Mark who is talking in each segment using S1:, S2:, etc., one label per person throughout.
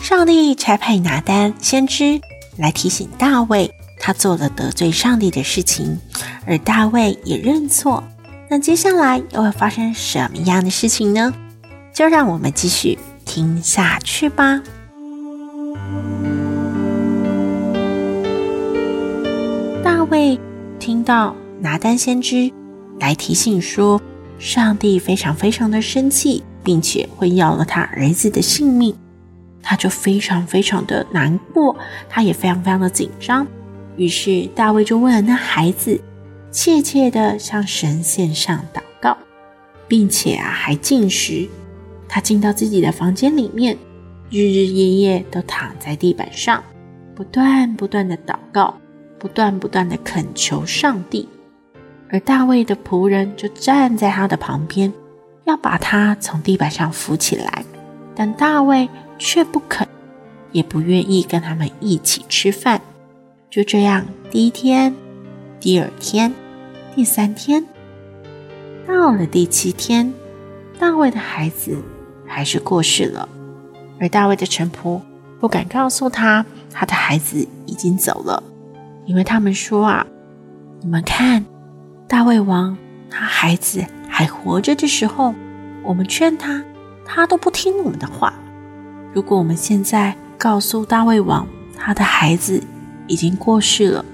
S1: 上帝差派拿单先知来提醒大卫，他做了得罪上帝的事情，而大卫也认错。那接下来又会发生什么样的事情呢？就让我们继续听下去吧。大卫听到拿单先知来提醒说，上帝非常非常的生气，并且会要了他儿子的性命。他就非常非常的难过，他也非常非常的紧张。于是大卫就问了那孩子，切切的向神献上祷告，并且啊还禁食。他进到自己的房间里面，日日夜夜都躺在地板上，不断不断的祷告，不断不断的恳求上帝。而大卫的仆人就站在他的旁边，要把他从地板上扶起来，但大卫。却不肯，也不愿意跟他们一起吃饭。就这样，第一天、第二天、第三天，到了第七天，大卫的孩子还是过世了。而大卫的臣仆不敢告诉他，他的孩子已经走了，因为他们说啊，你们看，大卫王他孩子还活着的时候，我们劝他，他都不听我们的话。如果我们现在告诉大卫王，他的孩子已经过世了，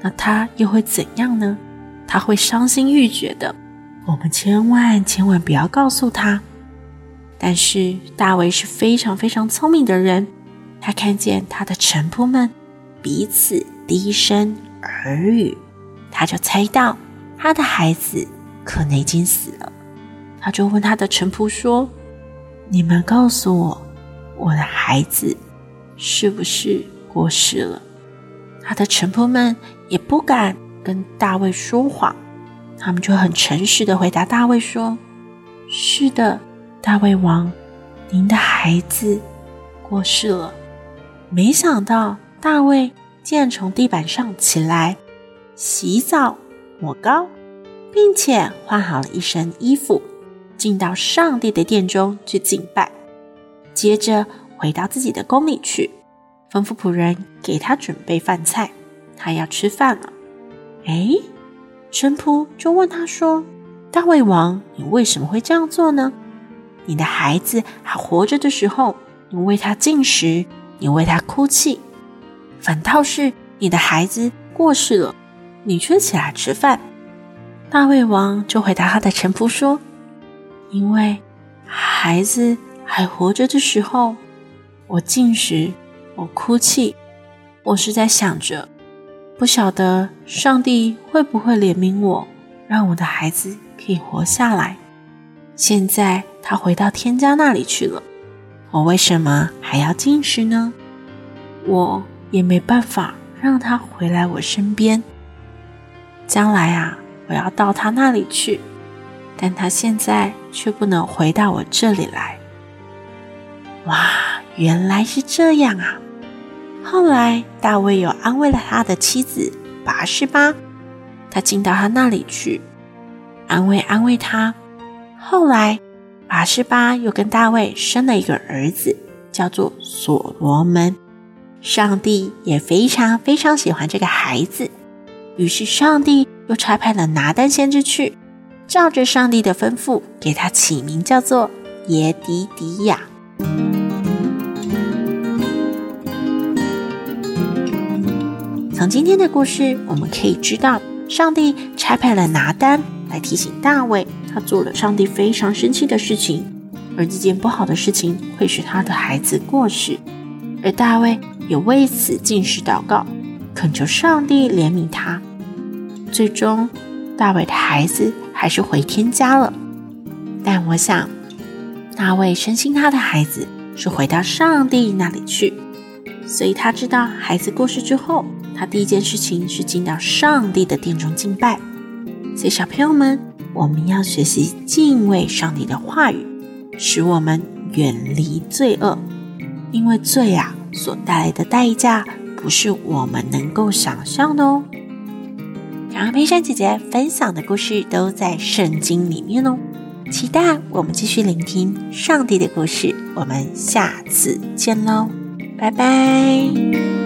S1: 那他又会怎样呢？他会伤心欲绝的。我们千万千万不要告诉他。但是大卫是非常非常聪明的人，他看见他的臣仆们彼此低声耳语，他就猜到他的孩子可能已经死了。他就问他的臣仆说：“你们告诉我。”我的孩子是不是过世了？他的臣仆们也不敢跟大卫说谎，他们就很诚实的回答大卫说：“是的，大卫王，您的孩子过世了。”没想到大卫竟然从地板上起来，洗澡、抹膏，并且换好了一身衣服，进到上帝的殿中去敬拜。接着回到自己的宫里去，吩咐仆人给他准备饭菜，他要吃饭了。哎，臣仆就问他说：“大胃王，你为什么会这样做呢？你的孩子还活着的时候，你为他进食，你为他哭泣；反倒是你的孩子过世了，你却起来吃饭。”大胃王就回答他的臣仆说：“因为孩子。”还活着的时候，我进食，我哭泣，我是在想着，不晓得上帝会不会怜悯我，让我的孩子可以活下来。现在他回到天家那里去了，我为什么还要进食呢？我也没办法让他回来我身边。将来啊，我要到他那里去，但他现在却不能回到我这里来。哇，原来是这样啊！后来大卫又安慰了他的妻子拔示巴，他进到他那里去，安慰安慰他。后来拔示巴又跟大卫生了一个儿子，叫做所罗门。上帝也非常非常喜欢这个孩子，于是上帝又差派了拿单先知去，照着上帝的吩咐，给他起名叫做耶迪迪亚。从今天的故事，我们可以知道，上帝差派了拿单来提醒大卫，他做了上帝非常生气的事情，而这件不好的事情会使他的孩子过世，而大卫也为此进食祷告，恳求上帝怜悯他。最终，大卫的孩子还是回天家了，但我想，大卫深信他的孩子是回到上帝那里去，所以他知道孩子过世之后，他第一件事情是进到上帝的殿中敬拜。所以小朋友们，我们要学习敬畏上帝的话语，使我们远离罪恶，因为罪啊所带来的代价不是我们能够想象的哦。刚刚佩珊姐姐分享的故事都在圣经里面哦，期待我们继续聆听上帝的故事。我们下次见喽，拜拜。